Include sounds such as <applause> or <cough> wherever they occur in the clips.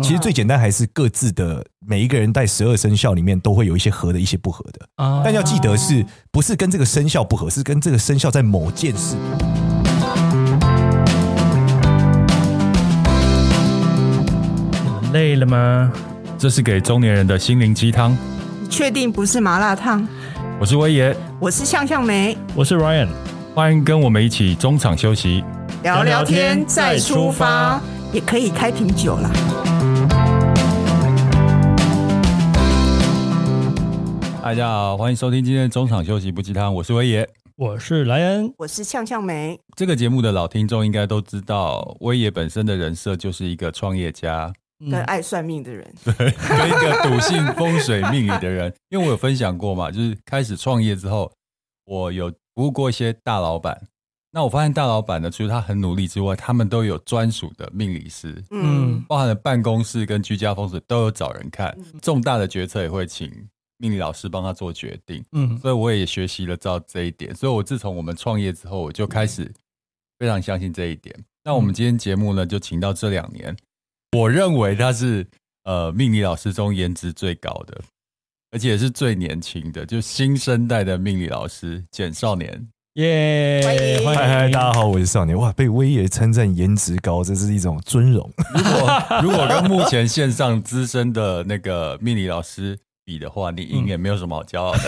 其实最简单还是各自的每一个人带十二生肖里面都会有一些合的，一些不合的。但要记得是不是跟这个生肖不合，是跟这个生肖在某件事。累了吗？这是给中年人的心灵鸡汤。你确定不是麻辣烫？我是威爷，我是向向梅，我是 Ryan，欢迎跟我们一起中场休息，聊聊天再出发，也可以开瓶酒啦。大家好，欢迎收听今天的中场休息不鸡汤，我是威爷，我是莱恩，我是向向梅。这个节目的老听众应该都知道，威爷本身的人设就是一个创业家。跟爱算命的人，对，跟一个笃信风水命理的人，<laughs> 因为我有分享过嘛，就是开始创业之后，我有服务过一些大老板，那我发现大老板呢，除了他很努力之外，他们都有专属的命理师，嗯，包含了办公室跟居家风水都有找人看，重大的决策也会请命理老师帮他做决定，嗯，所以我也学习了到这一点，所以我自从我们创业之后，我就开始非常相信这一点。那我们今天节目呢，就请到这两年。我认为他是呃命理老师中颜值最高的，而且也是最年轻的，就新生代的命理老师简少年，耶！嗨嗨，大家好，我是少年。哇，被威爷称赞颜值高，这是一种尊荣。如果如果跟目前线上资深的那个命理老师。比的话，你赢也没有什么好骄傲的。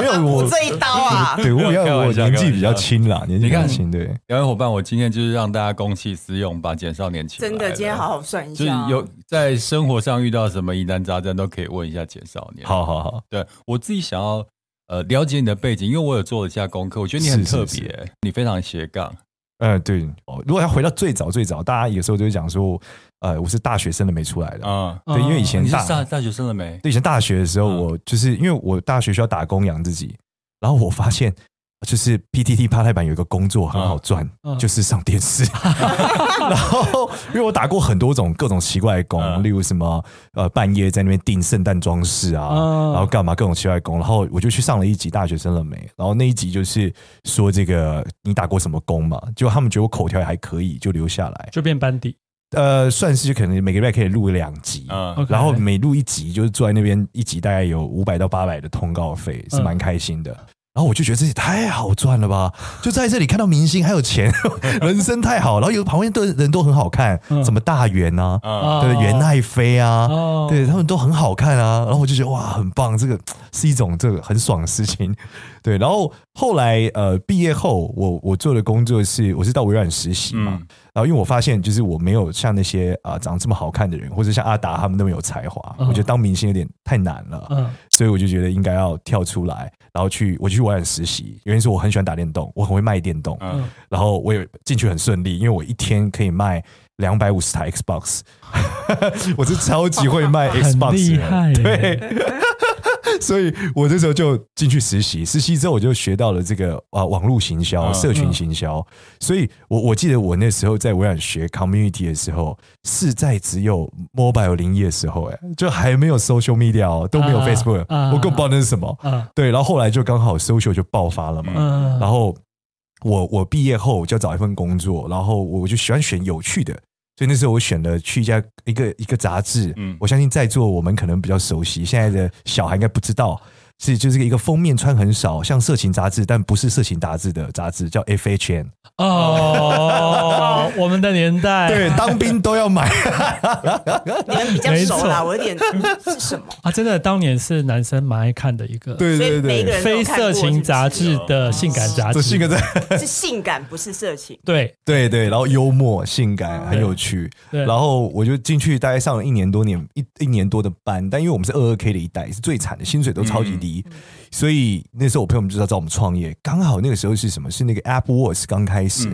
没有我这一刀啊！<laughs> 对，我要我年纪比较轻啦，年纪比较轻。对，两位伙伴，我今天就是让大家公器私用，把简少年请。真的，今天好好算一下。就是有在生活上遇到什么疑难杂症，都可以问一下简少年。好好好，对我自己想要呃了解你的背景，因为我有做了一下功课，我觉得你很特别，你非常斜杠。嗯，对，如果要回到最早最早，大家有时候就会讲说。呃，我是大学生了没出来的啊，对，因为以前大大大学生了没？对，以前大学的时候，我就是因为我大学需要打工养自己，然后我发现就是 PTT 趴台版有一个工作很好赚，就是上电视。<laughs> 然后因为我打过很多种各种奇怪的工，例如什么呃半夜在那边订圣诞装饰啊，然后干嘛各种奇怪的工，然后我就去上了一集大学生了没？然后那一集就是说这个你打过什么工嘛？结果他们觉得我口条也还可以，就留下来，就变班底。呃，算是可能每个月可以录两集，嗯，然后每录一集就是坐在那边一集大概有五百到八百的通告费，是蛮开心的。然后我就觉得这也太好赚了吧！<laughs> 就在这里看到明星还有钱，<laughs> 人生太好。然后有旁边的人都很好看，什么大元啊，对袁爱妃啊，对他们都很好看啊。然后我就觉得哇，很棒，这个是一种这个很爽的事情。对，然后后来呃毕业后，我我做的工作是我是到微软实习嘛。然后因为我发现就是我没有像那些啊长这么好看的人，或者像阿达他们那么有才华，我觉得当明星有点太难了。所以我就觉得应该要跳出来，然后去我去微软实习。原因是我很喜欢打电动，我很会卖电动。然后我也进去很顺利，因为我一天可以卖两百五十台 Xbox，我是超级会卖 Xbox，厉害。对。<laughs> 所以我这时候就进去实习，实习之后我就学到了这个啊网络行销、社群行销。所以我我记得我那时候在微软学 Community 的时候，是在只有 Mobile 零一的时候，哎，就还没有 Social Media，都没有 Facebook，我更不知道那是什么。对，然后后来就刚好 Social 就爆发了嘛。然后我我毕业后就要找一份工作，然后我就喜欢选有趣的。所以那时候我选了去一家一个一个杂志，嗯，我相信在座我们可能比较熟悉，现在的小孩应该不知道。是，就是一个封面穿很少，像色情杂志，但不是色情杂志的杂志，叫 FHN。哦，<laughs> 我们的年代，对，当兵都要买。<laughs> 你们比较熟啦，我有点是什么啊？真的，当年是男生蛮爱看的一个，对对对，非色情杂志的性感杂志，性感 <laughs> 是性感，不是色情。对对对，然后幽默、性感，很有趣。然后我就进去，大概上了一年多年，一一年多的班，但因为我们是二二 K 的一代，是最惨的，薪水都超级低。所以那时候我朋友们就知道找我们创业，刚好那个时候是什么？是那个 AppWorks 刚开始，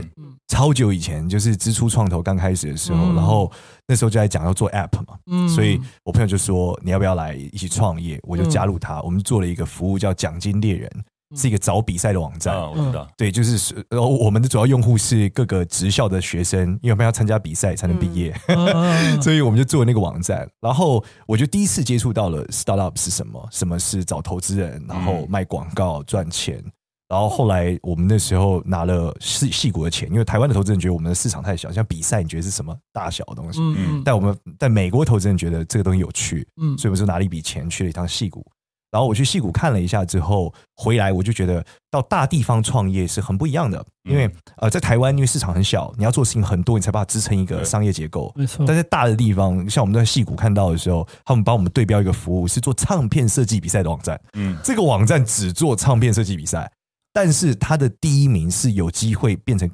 超久以前，就是支出创投刚开始的时候，然后那时候就在讲要做 App 嘛，所以我朋友就说你要不要来一起创业？我就加入他，我们做了一个服务叫奖金猎人。是一个找比赛的网站，我知道。对，就是然后我们的主要用户是各个职校的学生，因为我们要参加比赛才能毕业，<laughs> 所以我们就做那个网站。然后我就第一次接触到了 startup 是什么，什么是找投资人，然后卖广告赚钱。然后后来我们那时候拿了戏戏谷的钱，因为台湾的投资人觉得我们的市场太小，像比赛你觉得是什么大小的东西？嗯，但我们在美国投资人觉得这个东西有趣，嗯，所以我们就拿了一笔钱去了一趟戏谷。然后我去戏谷看了一下之后回来，我就觉得到大地方创业是很不一样的。因为呃，在台湾因为市场很小，你要做事情很多，你才把它支撑一个商业结构。没错。但在大的地方，像我们在戏谷看到的时候，他们帮我们对标一个服务，是做唱片设计比赛的网站。嗯，这个网站只做唱片设计比赛，但是它的第一名是有机会变成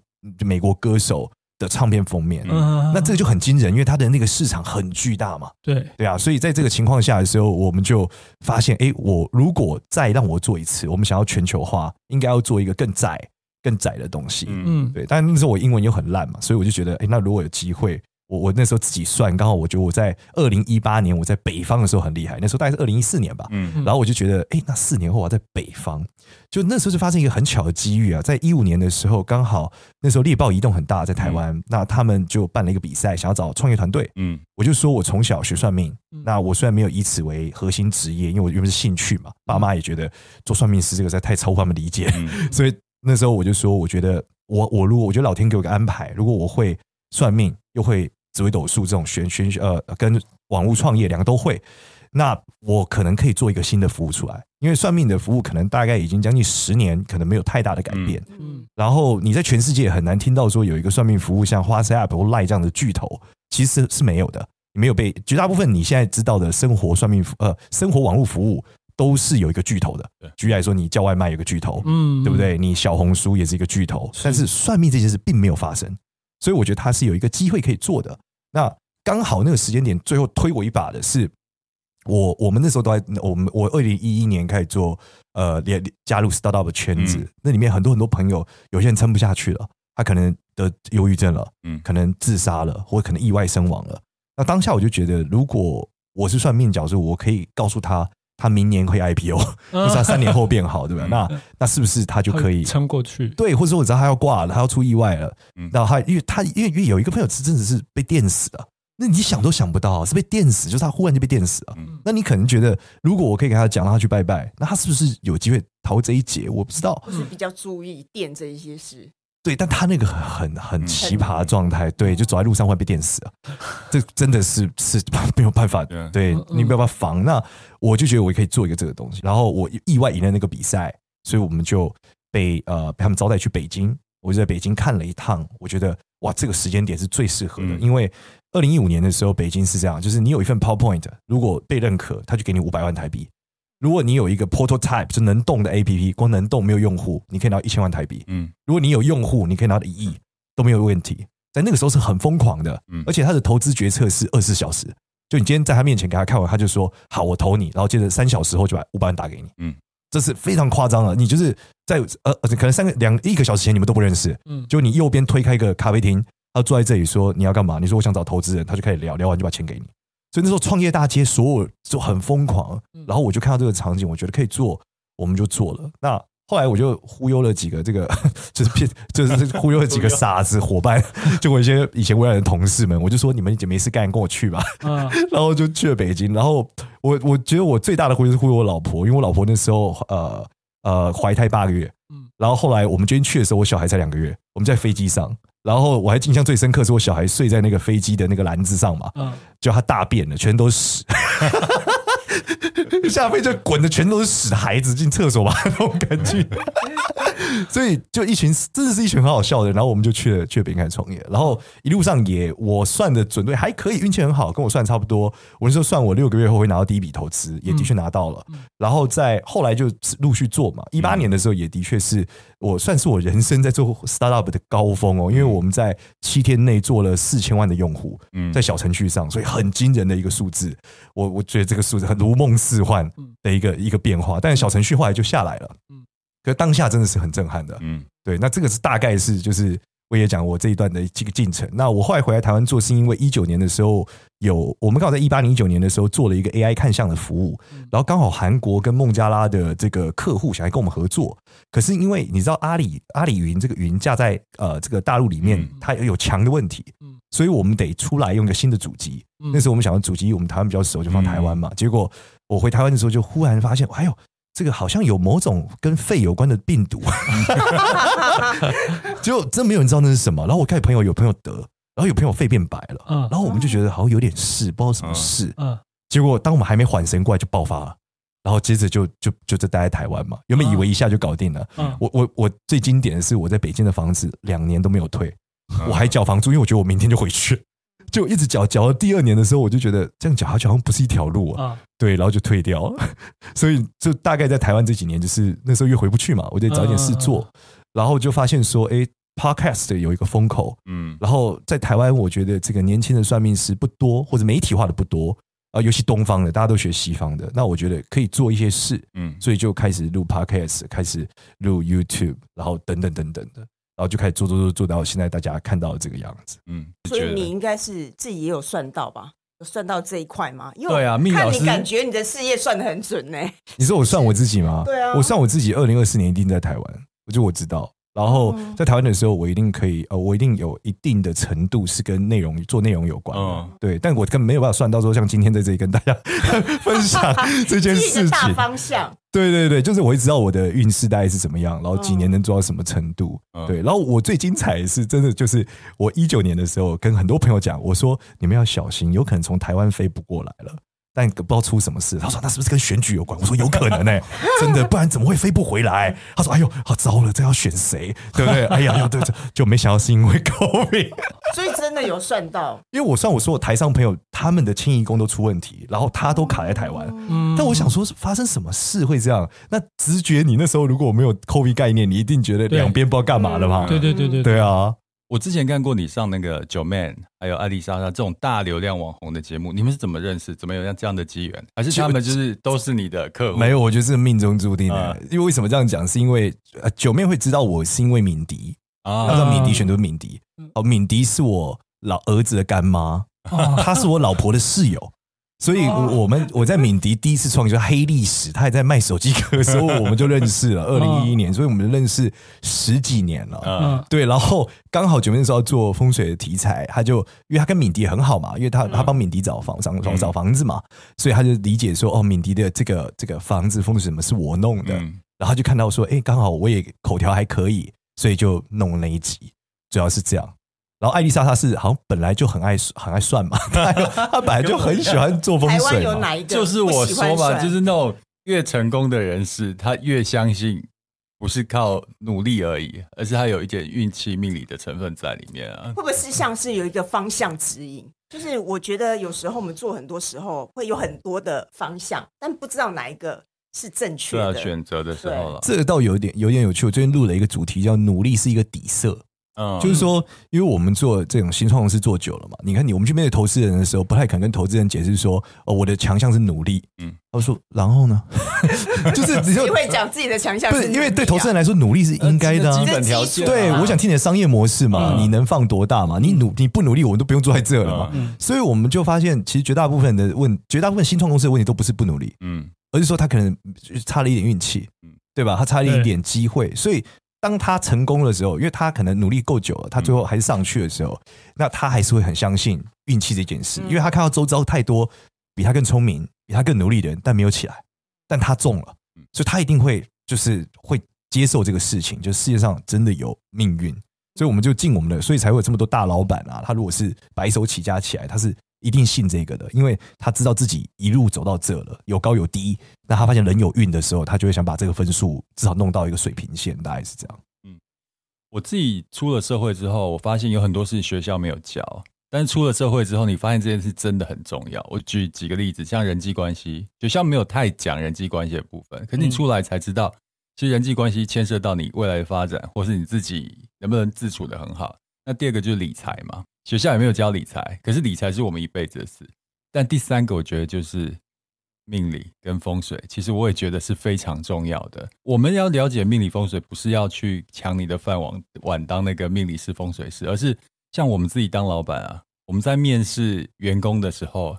美国歌手的唱片封面，嗯，那这个就很惊人，因为它的那个市场很巨大嘛。对对啊，所以在这个情况下的时候，我们就发现，哎，我如果再让我做一次，我们想要全球化，应该要做一个更窄、更窄的东西。嗯，对。但那时候我英文又很烂嘛，所以我就觉得，哎，那如果有机会。我我那时候自己算，刚好我觉得我在二零一八年我在北方的时候很厉害，那时候大概是二零一四年吧。嗯，然后我就觉得，哎，那四年后我在北方，就那时候就发生一个很巧的机遇啊，在一五年的时候，刚好那时候猎豹移动很大，在台湾，那他们就办了一个比赛，想要找创业团队。嗯，我就说我从小学算命，那我虽然没有以此为核心职业，因为我原本是兴趣嘛，爸妈也觉得做算命师这个实在太超乎他们理解，<laughs> 所以那时候我就说，我觉得我我如果我觉得老天给我个安排，如果我会算命，又会。紫微斗数这种玄玄呃，跟网络创业两个都会，那我可能可以做一个新的服务出来，因为算命的服务可能大概已经将近十年，可能没有太大的改变。嗯，然后你在全世界很难听到说有一个算命服务像 WhatsApp 或 Line 这样的巨头，其实是，是没有的，没有被绝大部分你现在知道的生活算命呃生活网络服务都是有一个巨头的。举例来说，你叫外卖有个巨头，嗯，对不对？你小红书也是一个巨头，但是算命这件事并没有发生。所以我觉得他是有一个机会可以做的。那刚好那个时间点，最后推我一把的是我。我们那时候都在我们我二零一一年开始做呃，连加入 startup 的圈子。那里面很多很多朋友，有些人撑不下去了，他可能得忧郁症了，嗯，可能自杀了，或可能意外身亡了。那当下我就觉得，如果我是算命角是，我可以告诉他。他明年会 IPO，或者他三年后变好，对吧？那那是不是他就可以撑过去？对，或者说我知道他要挂了，他要出意外了，然后他因为他因为因为有一个朋友是真的是被电死了，那你想都想不到是被电死，就是他忽然就被电死了。那你可能觉得，如果我可以跟他讲，让他去拜拜，那他是不是有机会逃这一劫？我不知道，是比较注意电这一些事。对，但他那个很很奇葩的状态，对，就走在路上会被电死啊，这真的是是 <laughs> 没有办法，对，你没有办法防。那我就觉得我可以做一个这个东西，然后我意外赢了那个比赛，所以我们就被呃被他们招待去北京，我就在北京看了一趟，我觉得哇，这个时间点是最适合的，因为二零一五年的时候，北京是这样，就是你有一份 PowerPoint，如果被认可，他就给你五百万台币。如果你有一个 prototype 是能动的 APP，光能动没有用户，你可以拿一千万台币。嗯，如果你有用户，你可以拿到一亿都没有问题。在那个时候是很疯狂的，嗯，而且他的投资决策是二十四小时，就你今天在他面前给他看完，他就说好，我投你，然后接着三小时后就把五百万打给你。嗯，这是非常夸张的。你就是在呃，可能三个两一个小时前你们都不认识，嗯，就你右边推开一个咖啡厅，他坐在这里说你要干嘛？你说我想找投资人，他就开始聊聊完就把钱给你。所以那时候创业大街所有就很疯狂，然后我就看到这个场景，我觉得可以做，我们就做了。那后来我就忽悠了几个这个，<laughs> 就是骗，<laughs> 就是忽悠了几个傻子伙伴，<laughs> 就我一些以前微软的同事们，我就说你们已经没事干，跟我去吧。然后就去了北京。然后我我觉得我最大的忽悠是忽悠我老婆，因为我老婆那时候呃呃怀胎八个月，然后后来我们决定去的时候，我小孩才两个月，我们在飞机上。然后我还印象最深刻是我小孩睡在那个飞机的那个篮子上嘛，就他大便了，全都是屎。<laughs> 下飞机就滚的全都是屎，孩子进厕所吧那种感觉，<laughs> 所以就一群真的是一群很好笑的，然后我们就去了去了北京开始创业，然后一路上也我算的准对还可以，运气很好，跟我算差不多。我那时候算我六个月后会拿到第一笔投资，也的确拿到了，然后在后来就陆续做嘛。一八年的时候也的确是我算是我人生在做 startup 的高峰哦，因为我们在七天内做了四千万的用户，在小程序上，所以很惊人的一个数字。我我觉得这个数字很如梦似幻。的一个一个变化，但是小程序后来就下来了，嗯，可是当下真的是很震撼的，嗯，对，那这个是大概是就是我也讲我这一段的这个进程。那我后来回来台湾做，是因为一九年的时候有我们刚好在一八零、一九年的时候做了一个 AI 看相的服务，然后刚好韩国跟孟加拉的这个客户想来跟我们合作，可是因为你知道阿里阿里云这个云架在呃这个大陆里面它有强的问题，嗯，所以我们得出来用一个新的主机。那时候我们想要主机，我们台湾比较熟，就放台湾嘛，结果。我回台湾的时候，就忽然发现，哎呦，这个好像有某种跟肺有关的病毒，<laughs> 就真没有人知道那是什么。然后我看朋友有朋友得，然后有朋友肺变白了，嗯，然后我们就觉得好像有点事，不知道什么事，嗯，结果当我们还没缓神过来就爆发了，然后接着就就就在待在台湾嘛，原本以为一下就搞定了，嗯，我我我最经典的是我在北京的房子两年都没有退，我还缴房租，因为我觉得我明天就回去。就一直搅搅到第二年的时候，我就觉得这样搅下去好像不是一条路啊。对，然后就退掉。<laughs> 所以就大概在台湾这几年，就是那时候又回不去嘛，我就找点事做。然后就发现说，哎，Podcast 有一个风口，嗯，然后在台湾，我觉得这个年轻的算命师不多，或者媒体化的不多啊，尤其东方的，大家都学西方的。那我觉得可以做一些事，嗯，所以就开始录 Podcast，开始录 YouTube，然后等等等等的。然后就开始做做做做到现在，大家看到的这个样子。嗯，所以你应该是自己也有算到吧？有算到这一块吗？因为对啊，看你感觉你的事业算的很准呢。你说我算我自己吗？对啊，我算我自己，二零二四年一定在台湾，我就我知道。然后在台湾的时候，我一定可以，呃，我一定有一定的程度是跟内容做内容有关，嗯，对。但我根本没有办法算到说，像今天在这里跟大家分享这件事情。大方向。对对对，就是我会知道我的运势大概是怎么样，然后几年能做到什么程度。对，然后我最精彩的是真的就是我一九年的时候跟很多朋友讲，我说你们要小心，有可能从台湾飞不过来了。但不知道出什么事，他说那是不是跟选举有关？我说有可能呢、欸，真的，不然怎么会飞不回来？他说哎呦，好糟了，这要选谁？对不对？哎呀，对对，就没想到是因为 <laughs> COVID，所以真的有算到。因为我算我说我台上朋友他们的迁移工都出问题，然后他都卡在台湾。嗯，但我想说发生什么事会这样？那直觉你那时候如果没有 COVID 概念，你一定觉得两边不知道干嘛了嘛？对对对对，对啊。我之前看过你上那个 Joeman 还有艾丽莎莎这种大流量网红的节目，你们是怎么认识？怎么有像这样的机缘？还是他们就是都是你的客户？没有，我觉得是命中注定的。因为为什么这样讲？是因为 Joeman 会知道我是因为敏迪啊，他知道敏迪选择敏迪。哦，敏迪是我老儿子的干妈，她是我老婆的室友。所以，我们我在敏迪第一次创业就是黑历史，他还在卖手机壳的时候，我们就认识了。<laughs> 二零一一年，所以我们认识十几年了。嗯，对。然后刚好九月的时候做风水的题材，他就因为他跟敏迪很好嘛，因为他他帮敏迪找房找找房子嘛，所以他就理解说，哦，敏迪的这个这个房子风水什么是我弄的，然后就看到说，哎，刚好我也口条还可以，所以就弄了那一集，主要是这样。然后艾丽莎她是好像本来就很爱很爱算嘛，她 <laughs> 她本来就很喜欢做风水。台湾有哪一个？就是我说嘛，就是那种越成功的人士，他越相信不是靠努力而已，而是他有一点运气命理的成分在里面啊。会不会是像是有一个方向指引？就是我觉得有时候我们做很多时候会有很多的方向，但不知道哪一个是正确的。选择的时候了。这个倒有点有点有趣。我最近录了一个主题叫“努力是一个底色”。嗯，就是说，因为我们做这种新创公司做久了嘛，你看你我们去面对投资人的时候，不太敢跟投资人解释说，哦，我的强项是努力。嗯，他说，然后呢，<laughs> 就是只有你会讲自己的强项，不是因为对投资人来说，努力是应该的、啊、基本条件。对，我想听你的商业模式嘛，你能放多大嘛？你努你不努力，我们都不用坐在这了嘛。所以我们就发现，其实绝大部分的问，绝大部分新创公司的问题都不是不努力，嗯，而是说他可能差了一点运气，嗯，对吧？他差了一点机会，所以。当他成功的时候，因为他可能努力够久了，他最后还是上去的时候，嗯、那他还是会很相信运气这件事，因为他看到周遭太多比他更聪明、比他更努力的人，但没有起来，但他中了，所以他一定会就是会接受这个事情，就世界上真的有命运，所以我们就尽我们的，所以才会有这么多大老板啊，他如果是白手起家起来，他是。一定信这个的，因为他知道自己一路走到这了，有高有低。那他发现人有运的时候，他就会想把这个分数至少弄到一个水平线，大概是这样。嗯，我自己出了社会之后，我发现有很多事学校没有教，但是出了社会之后，你发现这件事真的很重要。我举几个例子，像人际关系，学校没有太讲人际关系的部分，可是你出来才知道，其实人际关系牵涉到你未来的发展，或是你自己能不能自处的很好。那第二个就是理财嘛。学校也没有教理财，可是理财是我们一辈子的事。但第三个，我觉得就是命理跟风水，其实我也觉得是非常重要的。我们要了解命理风水，不是要去抢你的饭碗，碗当那个命理师、风水师，而是像我们自己当老板啊，我们在面试员工的时候，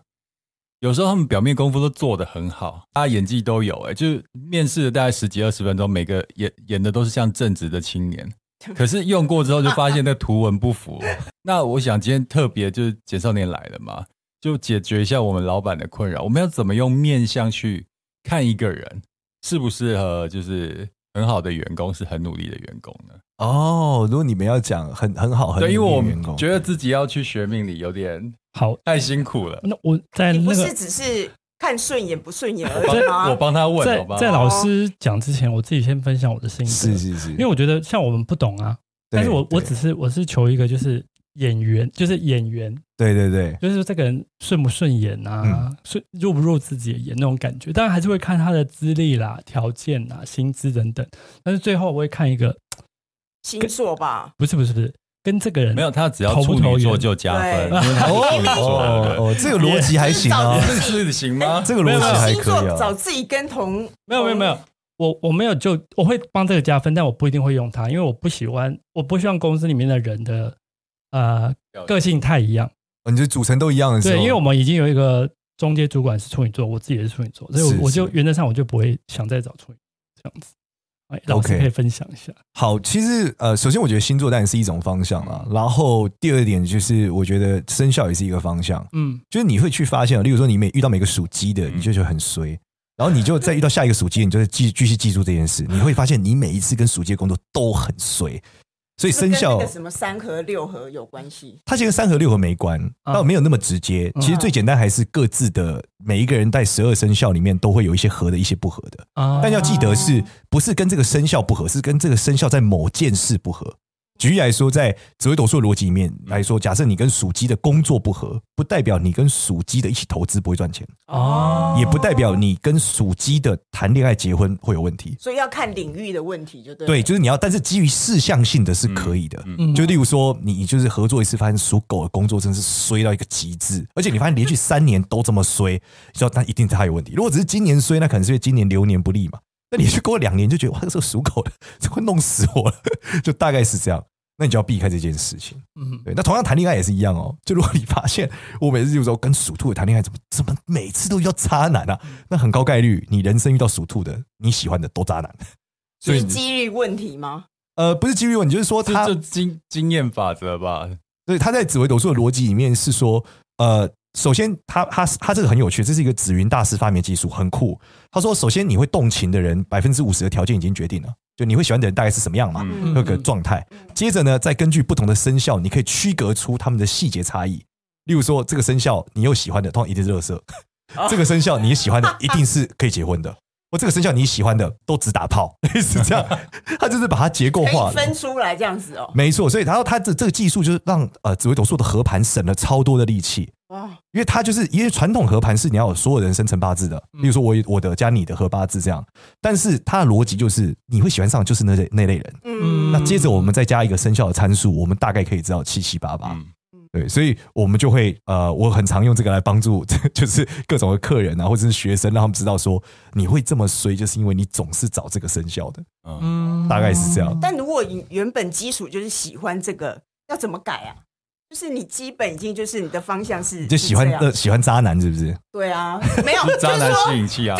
有时候他们表面功夫都做得很好，大家演技都有、欸，哎，就是面试了大概十几二十分钟，每个演演的都是像正直的青年。可是用过之后就发现那图文不符。<laughs> 那我想今天特别就是简少年来了嘛，就解决一下我们老板的困扰。我们要怎么用面相去看一个人？适不适合就是很好的员工，是很努力的员工呢？哦，如果你们要讲很很好，很努力员工，对，因为我觉得自己要去学命理有点好，太辛苦了。那我在那个不是只是看顺眼不顺眼而已吗？我帮他问，在在老师讲之前，我自己先分享我的心得。是是是，因为我觉得像我们不懂啊，但是我我只是我是求一个就是。演员就是演员，对对对，就是这个人顺不顺眼啊，顺、嗯、入不入自己的眼那种感觉。当然还是会看他的资历啦、条件啦、薪资等等。但是最后我会看一个星座吧，不是不是不是，跟这个人没有他只要处女座就加分，因为他是处女座。哦哦，这个逻辑还行啊，是行吗？这个逻辑还可以啊。找自己跟同没有没有没有，我我没有就我会帮这个加分，但我不一定会用它，因为我不喜欢，我不希望公司里面的人的。呃，个性太一样，你就组成都一样的对，因为我们已经有一个中间主管是处女座，我自己也是处女座，所以我就原则上我就不会想再找处女这样子。哎，老师可以分享一下。好，其实呃，首先我觉得星座当然是一种方向啊，然后第二点就是我觉得生肖也是一个方向，嗯，就是你会去发现，例如说你每遇到每个属鸡的，你就觉得很衰，然后你就再遇到下一个属鸡，你就继继续记住这件事，你会发现你每一次跟属鸡的工作都很衰。所以生肖什么三合六合有关系？它其实三合六合没关，倒没有那么直接。其实最简单还是各自的每一个人在十二生肖里面都会有一些合的，一些不合的。但要记得是不是跟这个生肖不合，是跟这个生肖在某件事不合。举例来说，在紫微斗数的逻辑里面来说，假设你跟属鸡的工作不合，不代表你跟属鸡的一起投资不会赚钱哦，也不代表你跟属鸡的谈恋爱结婚会有问题。所以要看领域的问题，就对。对，就是你要，但是基于事项性的是可以的。嗯，就例如说，你就是合作一次，发现属狗的工作真是衰到一个极致，而且你发现连续三年都这么衰，你知道那一定是他有问题。如果只是今年衰，那可能是因为今年流年不利嘛。那你去过两年就觉得哇，这个属狗的这会弄死我了，<laughs> 就大概是这样。那你就要避开这件事情，嗯，对。那同样谈恋爱也是一样哦。就如果你发现我每次有时候跟属兔的谈恋爱，怎么怎么每次都遇到渣男啊？那很高概率你人生遇到属兔的你喜欢的都渣男。所以是几率问题吗？呃，不是几率问题，就是说他就经经验法则吧。所以他在紫微斗数的逻辑里面是说，呃，首先他他他这个很有趣，这是一个紫云大师发明技术，很酷。他说，首先你会动情的人，百分之五十的条件已经决定了。就你会喜欢的人大概是什么样嘛？那个状态。接着呢，再根据不同的生肖，你可以区隔出他们的细节差异。例如说，这个生肖你又喜欢的，通常一定是垃圾；<laughs> 这个生肖你喜欢的，一定是可以结婚的。我这个生肖你喜欢的，都只打炮，<laughs> 类似这样。他就是把它结构化分出来这样子哦。没错，所以然后他这这个技术就是让呃紫微斗数的合盘省了超多的力气。哇，因为它就是因为传统合盘是你要有所有人生辰八字的，比如说我我的加你的合八字这样，但是它的逻辑就是你会喜欢上就是那类那类人，嗯，那接着我们再加一个生肖的参数，我们大概可以知道七七八八，对，所以我们就会呃，我很常用这个来帮助，<laughs> 就是各种的客人啊，或者是学生，让他们知道说你会这么衰，就是因为你总是找这个生肖的，嗯，大概是这样。但如果你原本基础就是喜欢这个，要怎么改啊？就是你基本已经就是你的方向是，就喜欢呃喜欢渣男是不是？对啊，没有 <laughs> 渣男吸引器啊，<laughs>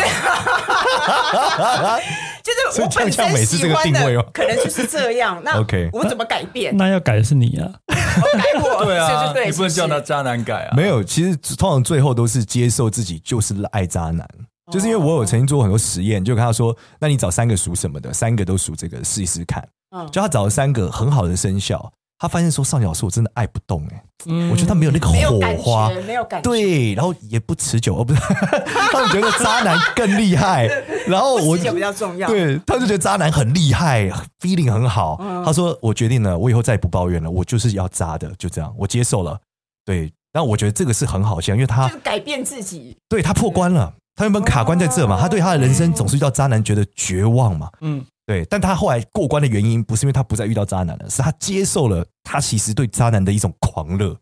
就是我本身喜欢的可能就是这样。那 OK，我怎么改变？那要改的是你啊，改我 <laughs> 对啊，你不能叫他渣男改啊。没有，其实通常最后都是接受自己就是爱渣男，就是因为我有曾经做过很多实验，就跟他说，那你找三个属什么的，三个都属这个，试一试看。嗯，就他找了三个很好的生肖。他发现说上角树我真的爱不动哎、欸，嗯、我觉得他没有那个火花，没有感觉，对，然后也不持久，哦不是，<laughs> 他们觉得渣男更厉害，<laughs> 然后我比较重要，对，他就觉得渣男很厉害，feeling 很好。嗯、他说我决定了，我以后再也不抱怨了，我就是要渣的，就这样，我接受了。对，但我觉得这个是很好笑，因为他就改变自己，对他破关了，他原本卡关在这嘛，他对他的人生总是遇到渣男觉得绝望嘛，嗯。对，但他后来过关的原因不是因为他不再遇到渣男了，是他接受了他其实对渣男的一种狂热。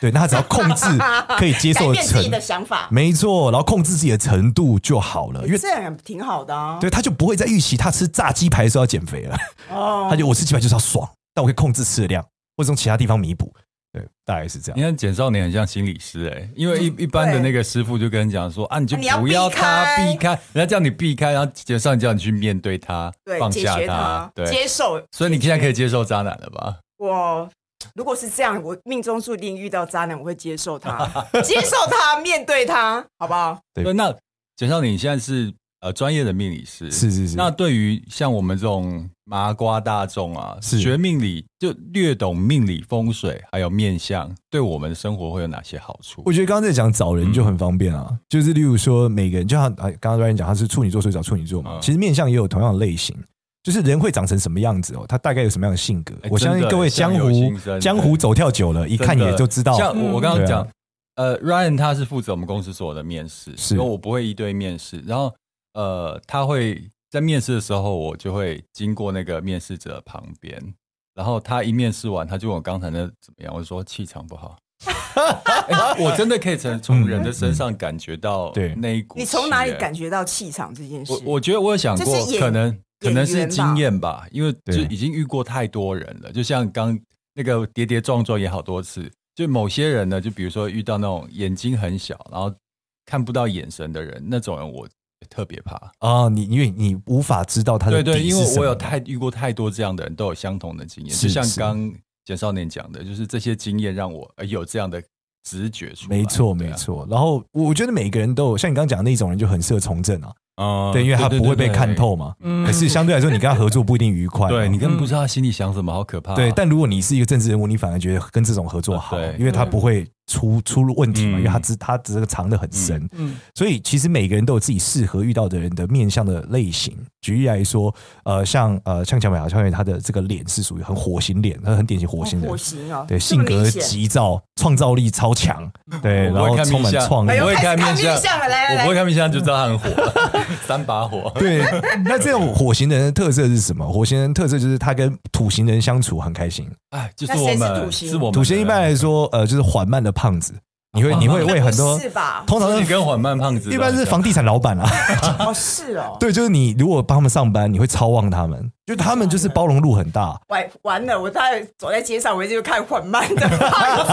对，那他只要控制 <laughs> 可以接受的程度，没错，然后控制自己的程度就好了。因为这样挺好的啊。对，他就不会再预期他吃炸鸡排的时候要减肥了。哦，他就我吃鸡排就是要爽，但我可以控制吃的量，或者从其他地方弥补。对，大概是这样。你看简少年很像心理师哎、欸，因为一一般的那个师傅就跟你讲说啊，你就不要他避开，人家叫你避开，然后简少年叫你去面对他，对放下他，对，接受。所以你现在可以接受渣男了吧？我如果是这样，我命中注定遇到渣男，我会接受他，<laughs> 接受他，面对他，好不好？对。那简少年，你现在是呃专业的命理师。是是是。那对于像我们这种麻瓜大众啊，是学命理就略懂命理风水还有面相，对我们的生活会有哪些好处？我觉得刚刚在讲找人就很方便啊，嗯、就是例如说每个人，就像刚刚 Ryan 讲他是处女座，所以找处女座嘛。嗯、其实面相也有同样的类型。就是人会长成什么样子哦？他大概有什么样的性格？我相信各位江湖江湖走跳久了，一看也就知道。像我刚刚讲，呃，Ryan 他是负责我们公司所有的面试，是，我不会一对面试。然后，呃，他会在面试的时候，我就会经过那个面试者旁边，然后他一面试完，他就问我刚才那怎么样？我就说气场不好。<laughs> 我真的可以从从人的身上感觉到对那一股。你从哪里感觉到气场这件事？我我觉得我有想过，可能。可能是经验吧，因为就已经遇过太多人了。就像刚那个跌跌撞撞也好多次，就某些人呢，就比如说遇到那种眼睛很小，然后看不到眼神的人，那种人我特别怕啊。你因为你无法知道他的对对，因为我有太遇过太多这样的人，都有相同的经验。就像刚简少年讲的，就是这些经验让我有这样的直觉出来。没错没错。然后我觉得每个人都有，像你刚刚讲的那种人就很适合从政啊。啊，对，因为他不会被看透嘛。嗯，可是相对来说，你跟他合作不一定愉快。<laughs> 对，你根本不知道他心里想什么，好可怕。对，但如果你是一个政治人物，你反而觉得跟这种合作好，因为他不会出出问题嘛，因为他只他这个藏得很深。嗯，所以其实每个人都有自己适合遇到的人的面相的类型。举例来说，呃，像呃，像乔美啊，乔美他的这个脸是属于很火型脸，他很典型火型的。火星啊，对，性格急躁，创造力超强。对，然后充满创意。我会看面相，我不会看面相就知道他很火，<laughs> 三把火。对，那这种火型人的特色是什么？火型人特色就是他跟土型人相处很开心。哎，就是我们，是我们。土型一般来说，呃，就是缓慢的胖子。你会你会为很多，是吧？通常是跟缓慢胖子，一般是房地产老板啊。<laughs> 哦，是哦。<laughs> 对，就是你如果帮他们上班，你会超旺他们，就他们就是包容度很大。完完了，我在走在街上，我就看缓慢的胖子。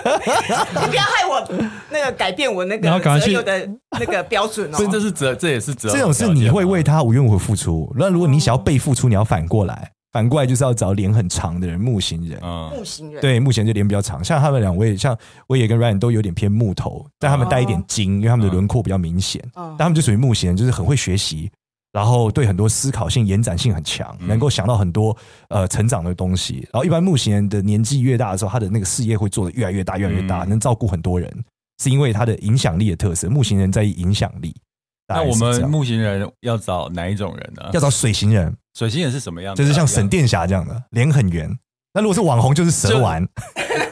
<laughs> 你不要害我那个改变我那个择友的那个标准哦。所以这是择，这也是择。这种是你会为他无怨无悔付出。那如果你想要被付出，你要反过来。反过来就是要找脸很长的人，木型人。木型人对，目前就脸比较长。像他们两位，像威也跟 Ryan 都有点偏木头，但他们带一点金，因为他们的轮廓比较明显。但他们就属于木型人，就是很会学习，然后对很多思考性、延展性很强，能够想到很多呃成长的东西。然后一般木型人的年纪越大的时候，他的那个事业会做得越来越大，越来越大，能照顾很多人，是因为他的影响力的特色。木型人在意影响力。那我们木型人要找哪一种人呢？要找水型人。水星人是什么样的？就是像沈殿霞这样的，脸很圆。那如果是网红，就是蛇丸，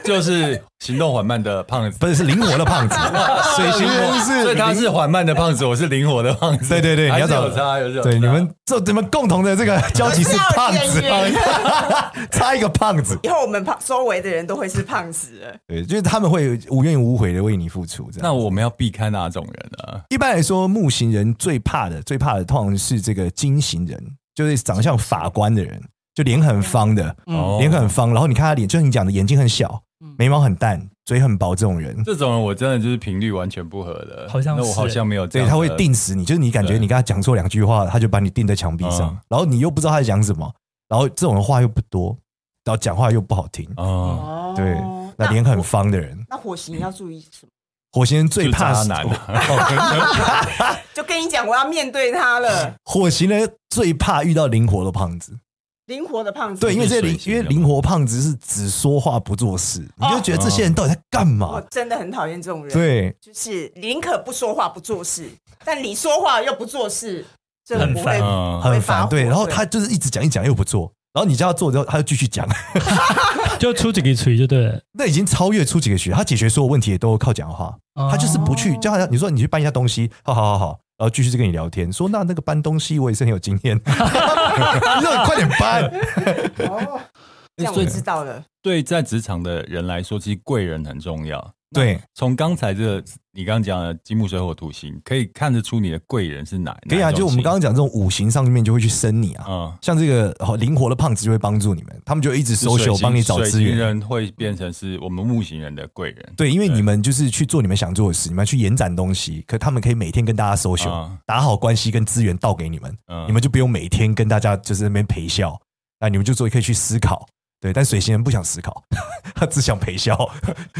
就 <laughs> 是行动缓慢的胖子，不是，是灵活的胖子。<laughs> 水星人是，所以他是缓慢的胖子，我是灵活的胖子。对对对，你要找他，对你们这你们共同的这个交集是胖子，<laughs> 差一个胖子。以后我们胖周围的人都会是胖子。对，就是他们会无怨无悔的为你付出。那我们要避开哪种人呢？一般来说，木型人最怕的、最怕的，通常是这个金型人。就是长得像法官的人，就脸很方的，脸很方，然后你看他脸，就是你讲的眼睛很小，眉毛很淡，嘴很薄，这种人，这种人我真的就是频率完全不合的，好像那我好像没有，对，他会定死你，就是你感觉你跟他讲错两句话，他就把你定在墙壁上，然后你又不知道他在讲什么，然后这种人话又不多，然后讲话又不好听，哦，对，那脸很方的人，那火型要注意什么？火星人最怕渣男，<laughs> 就跟你讲，我要面对他了。火星人最怕遇到灵活的胖子，灵活的胖子，对，因为这灵，因为灵活胖子是只说话不做事，你就觉得这些人到底在干嘛？我真的很讨厌这种人，对，就是宁可不说话不做事，但你说话又不做事，这很烦，很烦。对，然后他就是一直讲一讲又不做。然后你叫他做之后，他就继续讲，<laughs> <laughs> 就出几个锤就对了。那已经超越出几个学，他解决所有问题也都靠讲话。他就是不去叫他，你说你去搬一下东西，好好好好，然后继续就跟你聊天，说那那个搬东西我也是很有经验，你说你快点搬。哦，<laughs> 这样我知道了。对，在职场的人来说，其实贵人很重要。对，从刚才这个你刚刚讲的金木水火土星，可以看得出你的贵人是哪？可以啊，就我们刚刚讲这种五行上面就会去生你啊。嗯，像这个灵活的胖子就会帮助你们，他们就一直 social 帮你找资源。人会变成是我们木行人的贵人。对，因为你们就是去做你们想做的事，你们去延展东西，可他们可以每天跟大家 social，打好关系跟资源倒给你们，你们就不用每天跟大家就是那边陪笑，那你们就做可以去思考。对，但水星人不想思考，<laughs> 他只想陪笑。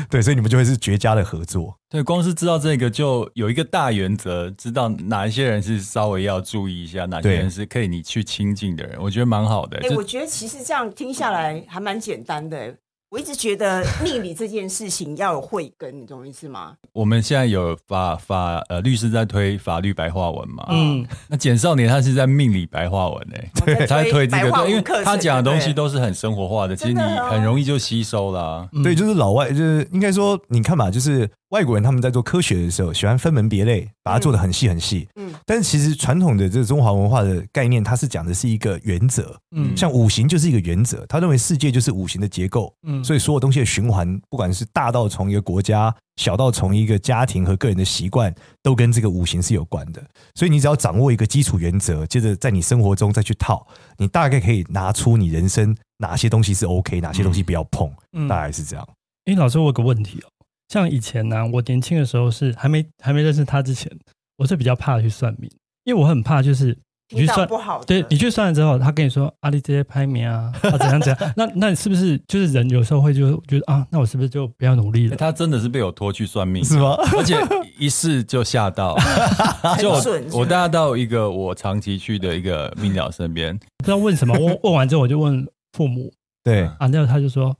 对，所以你们就会是绝佳的合作。对，光是知道这个就有一个大原则，知道哪一些人是稍微要注意一下，哪些人是可以你去亲近的人，我觉得蛮好的。哎、欸，我觉得其实这样听下来还蛮简单的。我一直觉得命理这件事情要有慧根，你懂我意思吗？我们现在有法法呃律师在推法律白话文嘛？嗯，那简少年他是在命理白话文诶、欸，对，<laughs> 他在推这个，对，因为他讲的东西都是很生活化的，其实你很容易就吸收啦、啊。对，就是老外，就是应该说，你看嘛，就是。外国人他们在做科学的时候，喜欢分门别类，把它做的很细很细。嗯，但是其实传统的这个中华文化的概念，它是讲的是一个原则。嗯，像五行就是一个原则，他认为世界就是五行的结构。嗯，所以所有东西的循环，不管是大到从一个国家，小到从一个家庭和个人的习惯，都跟这个五行是有关的。所以你只要掌握一个基础原则，接着在你生活中再去套，你大概可以拿出你人生哪些东西是 OK，哪些东西不要碰。嗯，大概是这样。哎，老师，我有个问题哦。像以前呢、啊，我年轻的时候是还没还没认识他之前，我是比较怕去算命，因为我很怕就是你去算不好，对你去算了之后，他跟你说阿里这些拍名啊，<laughs> 啊怎样怎样，那那你是不是就是人有时候会就觉得啊，那我是不是就不要努力了？他真的是被我拖去算命是吗？而且一试就吓到，<laughs> 就我我带他到一个我长期去的一个命鸟身边，不知道问什么，问问完之后我就问父母，对啊，然后他就说。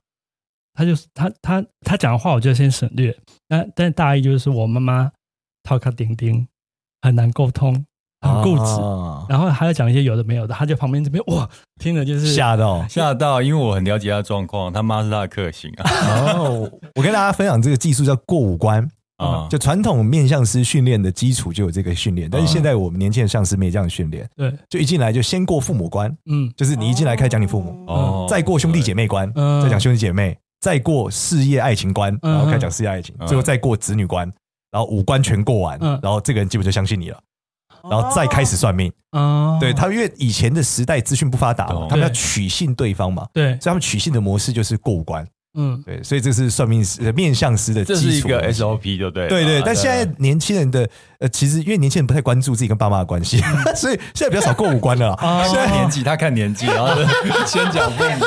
他就是他他他讲的话，我就先省略。那但是大意就是我妈妈套卡钉钉，很难沟通，很固执，啊、然后还要讲一些有的没有的。他就旁边这边哇，听了就是吓到 <laughs> 吓到，因为我很了解他的状况，他妈是他的克星啊。然后我跟大家分享这个技术叫过五关啊，就传统面相师训练的基础就有这个训练，但是现在我们年轻的相师没这样训练。对，就一进来就先过父母关，嗯，就是你一进来开始讲你父母，哦，再过兄弟姐妹关，嗯，再讲兄弟姐妹。再过事业爱情关，然后开始讲事业爱情，最后再过子女关，然后五关全过完，然后这个人基本就相信你了，然后再开始算命。对他，因为以前的时代资讯不发达，他们要取信对方嘛，对，所以他们取信的模式就是过五关。嗯，对，所以这是算命师、面相师的基础，这是一个 SOP，就对，对？对。但现在年轻人的呃，其实因为年轻人不太关注自己跟爸妈的关系，<laughs> 所以现在比较少过五关了。现在年纪，他看年纪，然后先讲父母。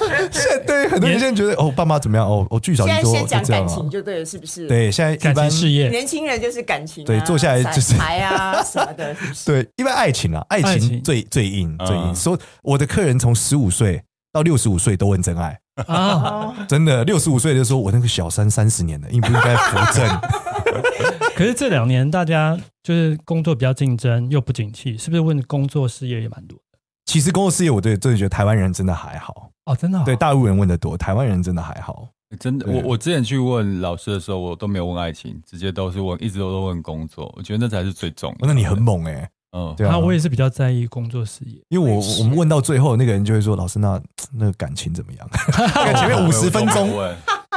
<laughs> 现在对很多年轻人觉得哦，爸妈怎么样？哦，我聚少离多，现在先讲感情就对了，是不是？对，现在感情事业，年轻人就是感情，对，坐下来就是财啊 <laughs> 什么的，对，因为爱情啊，爱情最最硬最硬。所以我的客人从十五岁到六十五岁都问真爱。啊，真的，六十五岁的时候，我那个小三三十年了，应不应该扶正？<laughs> 可是这两年大家就是工作比较竞争又不景气，是不是问工作事业也蛮多的？其实工作事业，我对真的觉得台湾人真的还好哦，真的好。对大陆人问的多，台湾人真的还好。真的，我我之前去问老师的时候，我都没有问爱情，直接都是问，一直都都问工作。我觉得那才是最重要的。那你很猛哎、欸。嗯，对啊，我也是比较在意工作事业，因为我我们问到最后，那个人就会说：“老师，那那个感情怎么样？” <laughs> <laughs> 前面五十分钟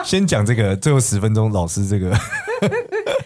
先讲这个，最后十分钟老师这个。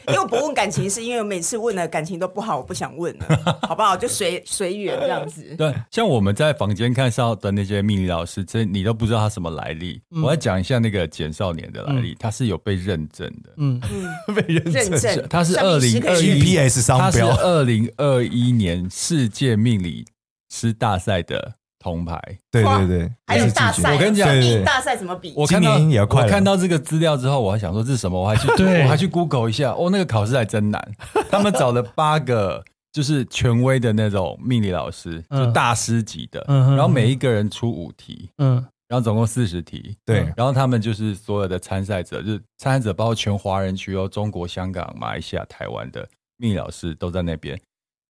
因为我不问感情，是因为每次问的感情都不好，我不想问了，好不好？就随随缘这样子。<laughs> 对，像我们在房间看到的那些命理老师，这你都不知道他什么来历。嗯、我要讲一下那个简少年的来历，嗯、他是有被认证的。嗯嗯，<laughs> 被认证，他是二零二一 GPS 商标，他是二零二一年世界命理师大赛的。铜牌，对对对，还有大赛。我跟你讲，大赛怎么比？我看到我看到这个资料之后，我还想说这是什么？我还去，<laughs> 我还去 Google 一下。哦，那个考试还真难。<laughs> 他们找了八个就是权威的那种命理老师，就大师级的。然后每一个人出五题，嗯，然后总共四十题。对，然后他们就是所有的参赛者，就是参赛者包括全华人区哦，中国、香港、马来西亚、台湾的命理老师都在那边，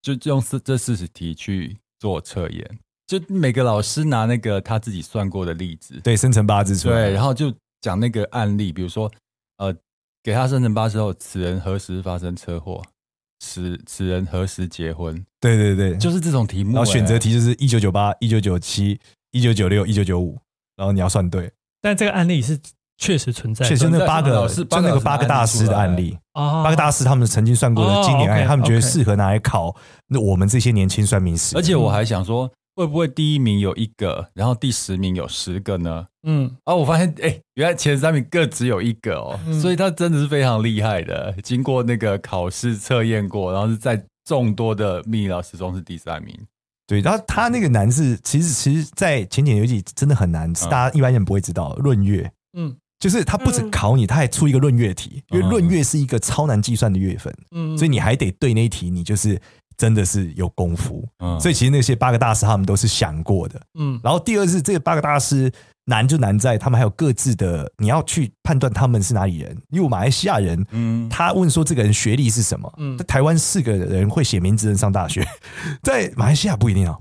就用四这四十题去做测验。就每个老师拿那个他自己算过的例子，对，生辰八字出来，对，然后就讲那个案例，比如说，呃，给他生辰八字后，此人何时发生车祸，此此人何时结婚，对对对，就是这种题目，然后选择题就是一九九八、一九九七、一九九六、一九九五，然后你要算对，但这个案例是确实存在，确实那八个是就那个八个大师的案例，八个大师他们曾经算过的经典案例，他们觉得适合拿来考那我们这些年轻算命师，而且我还想说。会不会第一名有一个，然后第十名有十个呢？嗯，啊，我发现，哎、欸，原来前三名各只有一个哦，嗯、所以他真的是非常厉害的，经过那个考试测验过，然后是在众多的命理老师中是第三名，对，然后他那个难是，其实其实，在浅显游记真的很难，嗯、大家一般人不会知道论月。嗯，就是他不止考你，他还出一个论月题，因为论月是一个超难计算的月份，嗯，所以你还得对那一题，你就是真的是有功夫。嗯，所以其实那些八个大师他们都是想过的。嗯，然后第二是这个八个大师。难就难在他们还有各自的，你要去判断他们是哪里人。因为马来西亚人，嗯，他问说这个人学历是什么？嗯，在台湾四个人会写名字能上大学，<laughs> 在马来西亚不一定啊，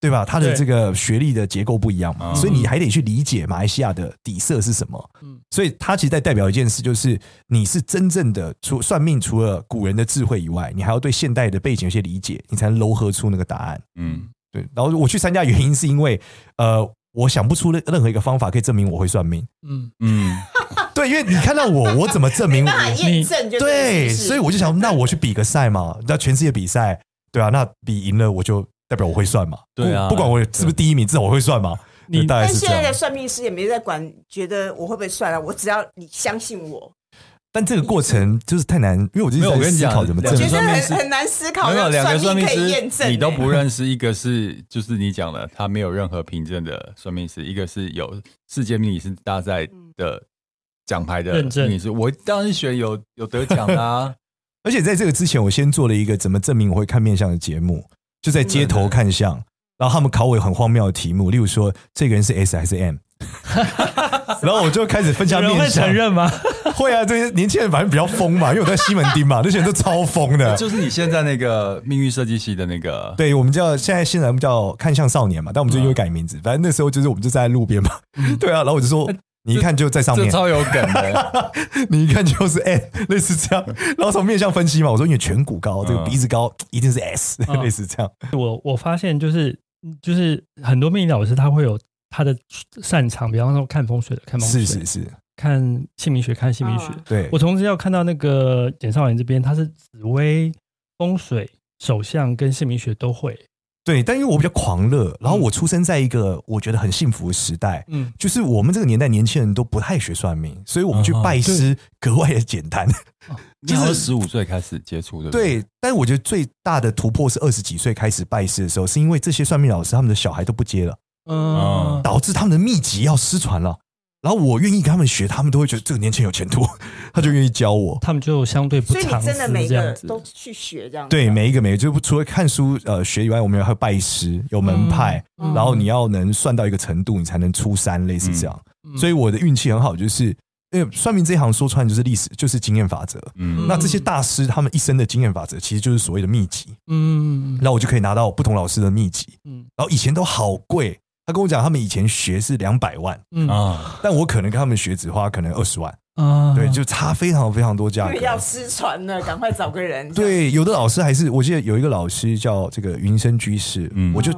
对吧？他的这个学历的结构不一样嘛，所以你还得去理解马来西亚的底色是什么。嗯，所以它其实在代表一件事，就是你是真正的除算命，除了古人的智慧以外，你还要对现代的背景有些理解，你才能糅合出那个答案。嗯，对。然后我去参加原因是因为，呃。我想不出任任何一个方法可以证明我会算命。嗯嗯，<laughs> 对，因为你看到我，<laughs> 我怎么证明我？验证就对，所以我就想，那我去比个赛嘛，那全世界比赛，对啊，那比赢了我就代表我会算嘛。对啊，不管我是不是第一名，至少我会算嘛。你。但现在的算命师也没在管，觉得我会不会算啊？我只要你相信我。但这个过程就是太难，因为我就是在思考怎么证明。我觉得很很难思考。没有两个算命师，你都不认识。一个是就是你讲了，他没有任何凭证的算命师；一个是有世界命理师大赛的奖牌的命理师。我当然选有有得奖的啊！<laughs> 而且在这个之前，我先做了一个怎么证明我会看面相的节目，就在街头看相，然后他们考我很荒谬的题目，例如说这个人是 S 还是 M。<laughs> 然后我就开始分享面相，会承认吗？会啊，这些年轻人反正比较疯嘛，因为我在西门町嘛，<laughs> 那些人都超疯的。就是你现在那个命运设计系的那个，对，我们叫现在现在我们叫看相少年嘛，但我们最近会改名字。反正那时候就是我们就在路边嘛，<laughs> 对啊，然后我就说，你一看就在上面，超有梗的，<laughs> 你一看就是哎，类似这样。然后从面相分析嘛，我说因为颧骨高，这个鼻子高，一定是 S，<laughs> 类似这样。我我发现就是就是很多命理老师他会有。他的擅长，比方说看风水的，看风水，是是是，看姓名学，看姓名学。啊、对，我同时要看到那个简少年这边，他是紫薇、风水、手相跟姓名学都会。对，但因为我比较狂热，然后我出生在一个我觉得很幸福的时代，嗯，就是我们这个年代年轻人都不太学算命，所以我们去拜师格外的简单。<laughs> 就是十五岁开始接触的，对。但我觉得最大的突破是二十几岁开始拜师的时候，是因为这些算命老师他们的小孩都不接了。嗯，导致他们的秘籍要失传了。然后我愿意跟他们学，他们都会觉得这个年轻人有前途，<laughs> 他就愿意教我。他们就相对不长，所以你真的每个都去学这样子。对，每一个每一个，就除了看书呃学以外，我们还有拜师，有门派，嗯、然后你要能算到一个程度，你才能出山，类似这样。嗯、所以我的运气很好，就是因为算命这一行说穿就是历史，就是经验法则。嗯，那这些大师他们一生的经验法则，其实就是所谓的秘籍。嗯，然后我就可以拿到不同老师的秘籍。嗯，然后以前都好贵。他跟我讲，他们以前学是两百万，嗯啊，但我可能跟他们学只花可能二十万，啊，对，就差非常非常多价格。要失传了，赶快找个人。对，有的老师还是，我记得有一个老师叫这个云深居士，嗯，我就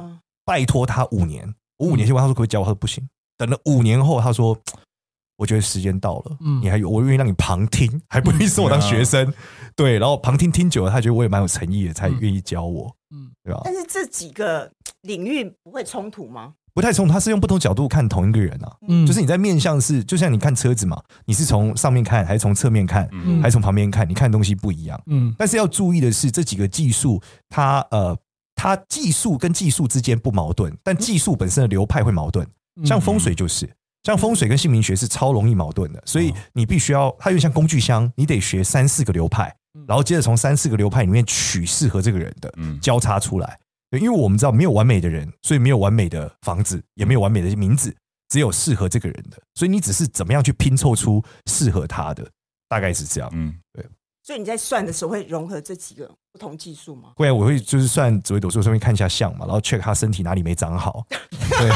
拜托他五年，我五年前问他说可不可以教我，他说不行。等了五年后，他说 <tsk> 我觉得时间到了，嗯，你还有，我愿意让你旁听，<laughs> 还不愿意收我当学生，对，然后旁听听久了，他觉得我也蛮有诚意的，才愿意教我，嗯，对吧？但是这几个领域不会冲突吗？不太冲突，他是用不同角度看同一个人啊，嗯，就是你在面向是，就像你看车子嘛，你是从上面看还是从侧面看，嗯，还是从旁边看，你看东西不一样，嗯，但是要注意的是，这几个技术，它呃，它技术跟技术之间不矛盾，但技术本身的流派会矛盾，像风水就是，像风水跟姓名学是超容易矛盾的，所以你必须要，它有点像工具箱，你得学三四个流派，然后接着从三四个流派里面取适合这个人的，交叉出来。因为我们知道没有完美的人，所以没有完美的房子，也没有完美的名字，只有适合这个人的。所以你只是怎么样去拼凑出适合他的，大概是这样。嗯，对。所以你在算的时候会融合这几个不同技术吗？会啊，我会就是算紫微斗数上面看一下相嘛，然后 check 他身体哪里没长好。<laughs> 对，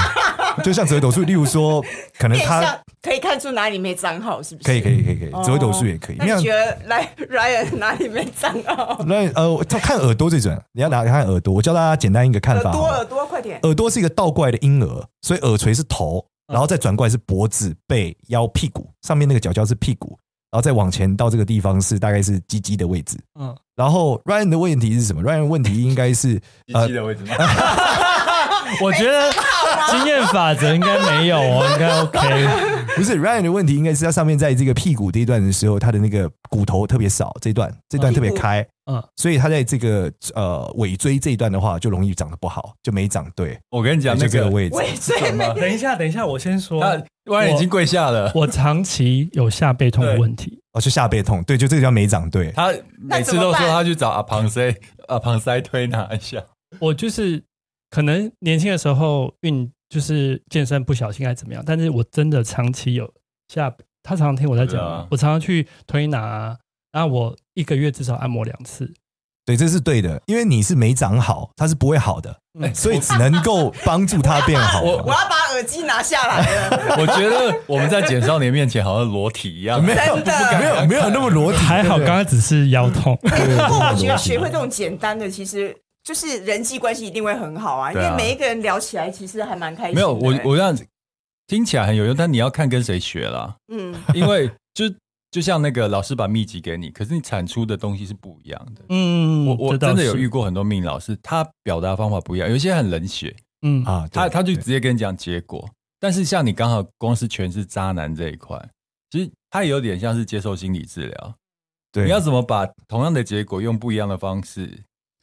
<laughs> 就像紫微斗数，例如说，可能他可以看出哪里没长好，是不是？可以，可以，可以，可以。紫微斗数也可以。那你觉得来 Ryan 哪里没长好？Ryan 呃，他看耳朵最准。你要拿看耳朵，我教大家简单一个看法。耳朵，耳朵，快点。耳朵是一个倒过来的婴儿，所以耳垂是头，然后再转过来是脖子、背、腰、屁股，上面那个角角是屁股。然后再往前到这个地方是大概是鸡鸡的位置，嗯，然后 Ryan 的问题是什么？Ryan 的问题应该是鸡鸡的位置吗？<laughs> <laughs> 我觉得经验法则应该没有哦，<laughs> 应该 OK。不是 Ryan 的问题，应该是他上面在这个屁股这一段的时候，他的那个骨头特别少，这一段这段特别开，嗯，所以他在这个呃尾椎这一段的话，就容易长得不好，就没长对。我跟你讲，那个尾椎，等一下，等一下，我先说，Ryan 已经跪下了。我长期有下背痛的问题，哦，是下背痛，对，就这个叫没长对。他每次都说他去找阿庞塞，阿庞塞推拿一下。我就是可能年轻的时候运。就是健身不小心还是怎么样，但是我真的长期有下，他常常听我在讲，啊、我常常去推拿、啊，然后我一个月至少按摩两次。对，这是对的，因为你是没长好，它是不会好的，嗯、所以只能够帮助它变好 <laughs> 我。我要把耳机拿下来了。<laughs> 我觉得我们在简少年面前好像裸体一样，没有，没有，没有那么裸体，还好，刚刚只是腰痛。不过我觉得 <laughs> 学会这种简单的，其实。就是人际关系一定会很好啊，因为每一个人聊起来其实还蛮开心的。没有我，我这样子听起来很有用，但你要看跟谁学啦。嗯，因为就就像那个老师把秘籍给你，可是你产出的东西是不一样的。嗯，我我真的有遇过很多命老师，他表达方法不一样，有些很冷血。嗯啊，他他就直接跟你讲结果，但是像你刚好光是全是渣男这一块，其实他也有点像是接受心理治疗。对，你要怎么把同样的结果用不一样的方式？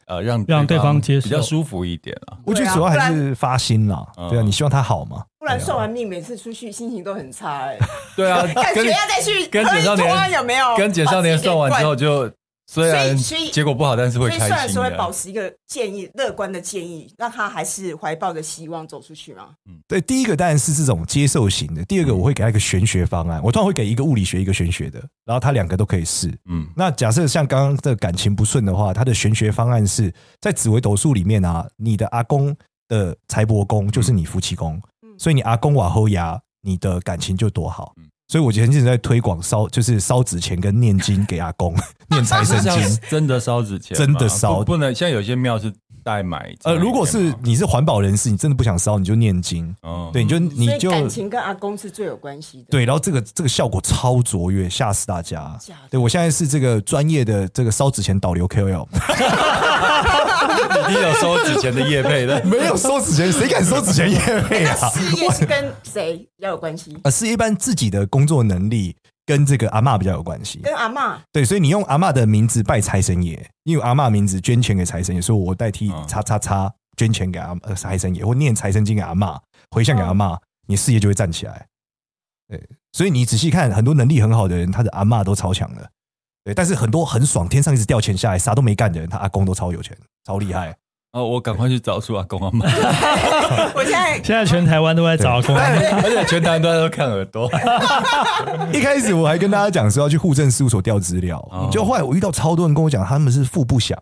呃，让让对方接受比较舒服一点啊。我觉得主要还是发心啦，对啊，你希望他好吗？不然算完命每次出去心情都很差哎。对啊，感觉要再去跟简少年有没有？跟简少年算完之后就。虽然结果不好，但是会开心。所以算的时候会保持一个建议，乐观的建议，让他还是怀抱着希望走出去嘛？嗯，对，第一个当然是这种接受型的。第二个我会给他一个玄学方案，我通常会给一个物理学，一个玄学的，然后他两个都可以试。嗯，那假设像刚刚这个感情不顺的话，他的玄学方案是在紫微斗数里面啊，你的阿公的财帛宫就是你夫妻宫，所以你阿公瓦后牙，你的感情就多好。所以，我前阵子在推广烧，就是烧纸钱跟念经给阿公 <laughs> 念财神经，<laughs> 真的烧纸钱，真的烧，不能。现在有些庙是代买。呃，如果是你是环保人士，你真的不想烧，你就念经。哦，对，你就你就感情跟阿公是最有关系的。对，然后这个这个效果超卓越，吓死大家。对，我现在是这个专业的这个烧纸钱导流 KOL。<laughs> <laughs> 你有收纸钱的业配的？<laughs> 没有收纸钱，谁敢收纸钱业配啊？<laughs> 事业是跟谁要有关系？啊，是一般自己的工作能力跟这个阿嬷比较有关系。跟阿嬷？对，所以你用阿嬷的名字拜财神爷，你用阿嬷名字捐钱给财神爷，所以我代替叉叉叉捐钱给阿财神爷，或念财神经给阿嬷，回向给阿嬷，你事业就会站起来。对，所以你仔细看，很多能力很好的人，他的阿嬷都超强的。对，但是很多很爽，天上一直掉钱下来，啥都没干的人，他阿公都超有钱，超厉害。哦，我赶快去找出阿公阿妈。<laughs> 我现在 <laughs> 现在全台湾都在找阿公阿妈，而且全台湾都在看耳朵。一开始我还跟大家讲说要去户政事务所调资料，就后来我遇到超多人跟我讲他们是父不详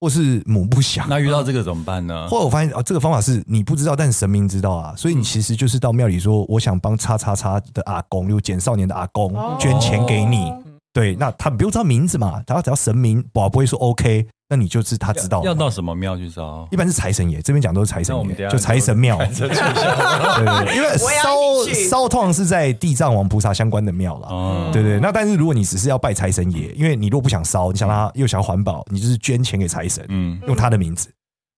或是母不详。<laughs> 那遇到这个怎么办呢？后来我发现啊，这个方法是你不知道，但是神明知道啊，所以你其实就是到庙里说，我想帮叉叉叉的阿公，就简少年的阿公捐钱给你。对，那他不用知道名字嘛，他只要神明，宝不会说 OK，那你就是他知道要。要到什么庙去烧？一般是财神爷，这边讲都是财神爷，就财神庙。<laughs> 对，对，对，因为烧烧通常是在地藏王菩萨相关的庙啦。嗯、对，对对，那但是如果你只是要拜财神爷，因为你如果不想烧，你想让他又想要环保，你就是捐钱给财神，嗯，用他的名字。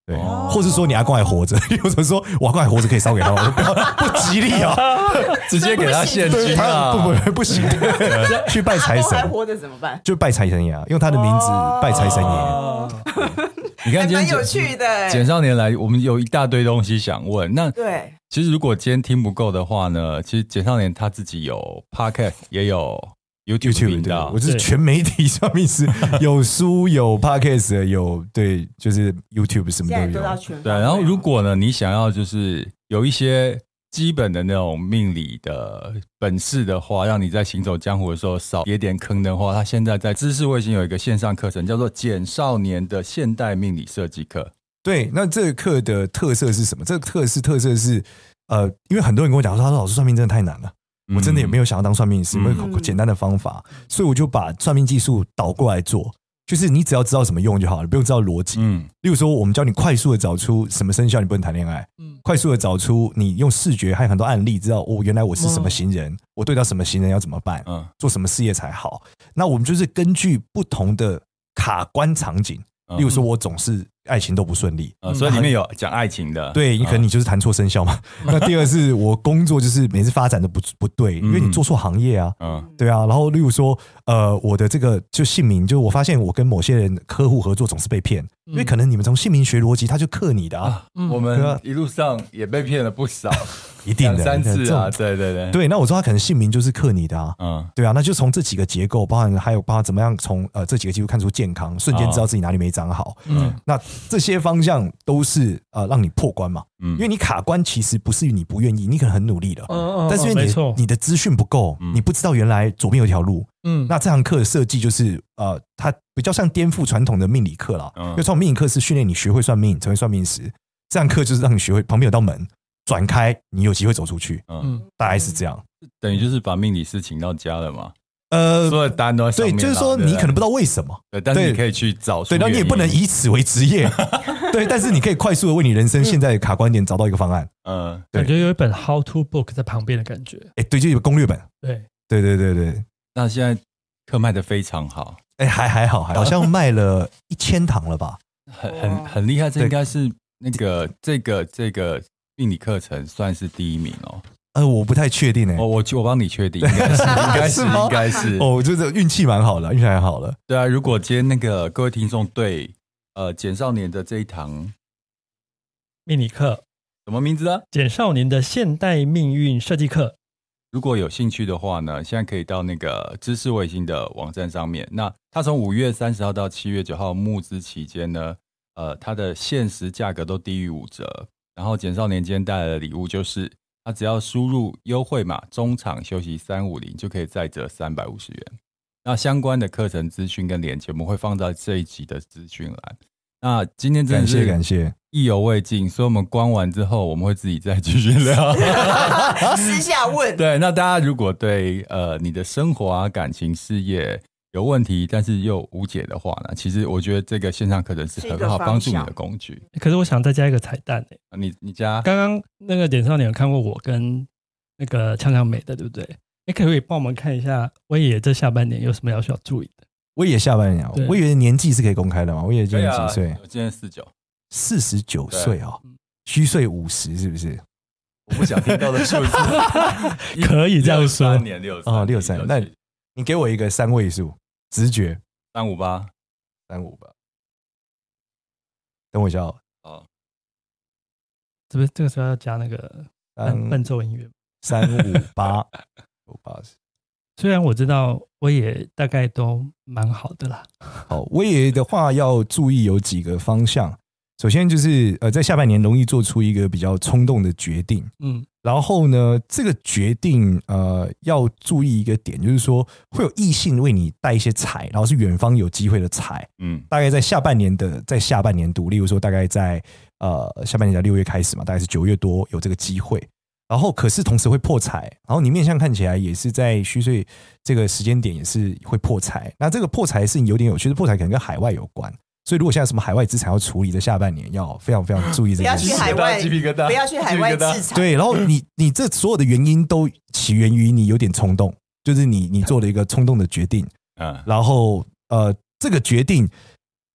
对，或是说你阿公还活着，<laughs> 或者说我阿公还活着可以烧给他，我 <laughs> 说不要不吉利啊，<laughs> 直接给他现金啊，不不不行，去拜财神。还活着怎么办？就拜财神爷，用他的名字拜财神爷。你看今天有趣的，简少年来，我们有一大堆东西想问。那对，其实如果今天听不够的话呢，其实简少年他自己有 podcast 也有。YouTube 频道，我是全媒体上面是 <laughs> 有书有 Podcast 有对，就是 YouTube 什么都有。对，然后如果呢，你想要就是有一些基本的那种命理的本事的话，让你在行走江湖的时候少跌点坑的话，他现在在知识卫星有一个线上课程，叫做简少年的现代命理设计课。对，那这个课的特色是什么？这个特色特色是呃，因为很多人跟我讲说，他说老师算命真的太难了。我真的也没有想要当算命师，没有简单的方法，所以我就把算命技术倒过来做，就是你只要知道怎么用就好了，不用知道逻辑。嗯，例如说，我们教你快速的找出什么生肖你不能谈恋爱，嗯，快速的找出你用视觉还有很多案例知道，哦，原来我是什么型人，我对到什么型人要怎么办，嗯，做什么事业才好。那我们就是根据不同的卡关场景，例如说，我总是爱情都不顺利，嗯，所以里面有讲爱情的。对，你可能你就是谈错生肖嘛。<laughs> 那第二是我工作就是每次发展的不不对，因为你做错行业啊，嗯，对啊。然后例如说，呃，我的这个就姓名，就我发现我跟某些人客户合作总是被骗，因为可能你们从姓名学逻辑，他就克你的啊。我们一路上也被骗了不少。<laughs> 一定的三次啊，对对对，对。那我说他可能姓名就是克你的啊，嗯，对啊。那就从这几个结构，包含还有包含怎么样从呃这几个结构看出健康，瞬间知道自己哪里没长好，嗯。那这些方向都是呃让你破关嘛，嗯。因为你卡关其实不是你不愿意，你可能很努力了，嗯，但是因为你你的资讯不够，你不知道原来左边有一条路，嗯。那这堂课的设计就是呃，它比较像颠覆传统的命理课啦，因为传统命理课是训练你学会算命，成为算命师，这堂课就是让你学会旁边有道门。转开，你有机会走出去。嗯，大概是这样，等于就是把命理师请到家了嘛。呃，所有单都对，就是说你可能不知道为什么，对，但是你可以去找。对，然后你也不能以此为职业。<laughs> 对，但是你可以快速的为你人生现在的卡关点找到一个方案。嗯，感觉有一本 How to Book 在旁边的感觉。哎，对，就有攻略本。对，对，对，对，对。那现在课卖的非常好。哎，还还好，好像卖了一千堂了吧？很很很厉害，这应该是那个这个这个。命理课程算是第一名哦，呃，我不太确定诶，我我我帮你确定，应该是，<laughs> 应该是，应该是，哦，我觉得运气蛮好的，运气还好了。对啊，如果今天那个各位听众对呃简少年的这一堂命理课什么名字啊？简少年的现代命运设计课，如果有兴趣的话呢，现在可以到那个知识卫星的网站上面。那他从五月三十号到七月九号募资期间呢，呃，它的限时价格都低于五折。然后简少年今天带来的礼物就是，他只要输入优惠码“中场休息三五零”就可以再折三百五十元。那相关的课程资讯跟链接我们会放在这一集的资讯栏。那今天真的是感谢，意犹未尽，所以我们关完之后我们会自己再继续聊，<laughs> 私下问。对，那大家如果对呃你的生活啊、感情、事业。有问题，但是又无解的话呢？其实我觉得这个线上课程是很好帮助你的工具。可是我想再加一个彩蛋哎、欸，你你加刚刚那个点上你有看过我跟那个呛呛美的对不对？你可不可以帮我们看一下威爷这下半年有什么要需要注意的？威爷下半年，我以为年纪是可以公开的嘛？威爷今年几岁？我今年四九，四十九岁哦，虚岁五十是不是？我不想听到的数字，<laughs> 可以这样说。三年六哦六三，那你给我一个三位数。直觉三五八，三五八，等我一下哦。哦，这边这个时候要加那个伴伴奏音乐。三五八，<laughs> 五八十。虽然我知道崴爷大概都蛮好的啦。好，崴爷的话要注意有几个方向。首先就是呃，在下半年容易做出一个比较冲动的决定，嗯，然后呢，这个决定呃要注意一个点，就是说会有异性为你带一些财，然后是远方有机会的财，嗯，大概在下半年的在下半年度，例如说大概在呃下半年的六月开始嘛，大概是九月多有这个机会，然后可是同时会破财，然后你面相看起来也是在虚岁这个时间点也是会破财，那这个破财是有点有趣的，破财可能跟海外有关。所以，如果现在什么海外资产要处理的，下半年要非常非常注意这件事。不要去海外，不要去海外资产。对，然后你你这所有的原因都起源于你有点冲动，就是你你做了一个冲动的决定。嗯，然后呃，这个决定，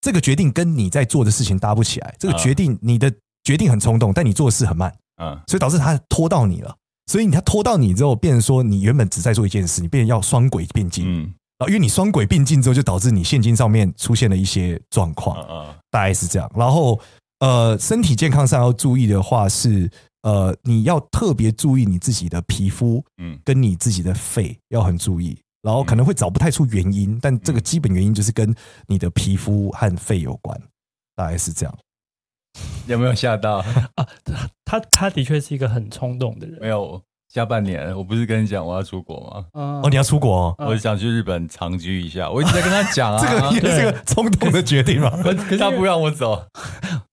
这个决定跟你在做的事情搭不起来。这个决定，你的决定很冲动，但你做的事很慢。嗯，所以导致他拖到你了。所以他拖到你之后，变成说你原本只在做一件事，你变成要双轨并进。嗯。因为你双轨并进之后，就导致你现金上面出现了一些状况，大概是这样。然后，呃，身体健康上要注意的话是，呃，你要特别注意你自己的皮肤，嗯，跟你自己的肺要很注意。然后可能会找不太出原因，但这个基本原因就是跟你的皮肤和肺有关，大概是这样。<laughs> 有没有吓到 <laughs> 啊？他他的确是一个很冲动的人，没有。下半年，我不是跟你讲我要出国吗？哦，你要出国哦，我想去日本长居一下。我一直在跟他讲啊，<laughs> 这个也是个冲动的决定嘛。可是他不让我走。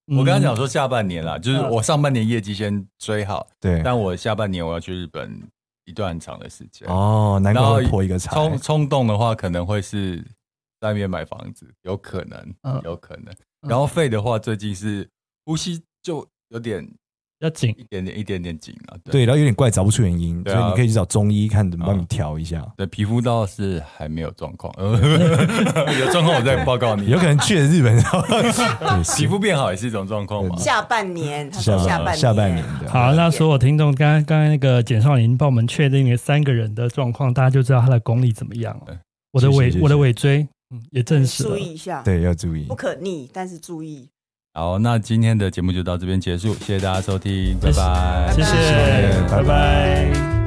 我跟他讲说下半年啦，就是我上半年业绩先追好，对。但我下半年我要去日本一段很长的时间。哦，难怪会破一个财。冲冲动的话，可能会是在那边买房子，有可能，有可能。然后肺的话，最近是呼吸就有点。要紧一点点，一点点紧啊。对，然后有点怪，找不出原因，所以你可以去找中医看怎么帮你调一下。对，皮肤倒是还没有状况，<laughs> 有状况我再报告你。有可能去了日本，<laughs> 皮肤变好也是一种状况嘛。下半年，下半年，下半年。好，那所有听众，刚刚刚刚那个简少年帮我们确定了三个人的状况，大家就知道他的功力怎么样了。我的尾，我的尾椎，嗯，也证实了。注意一下，对，要注意，不可逆，但是注意。好，那今天的节目就到这边结束，谢谢大家收听，拜拜，谢谢，拜拜。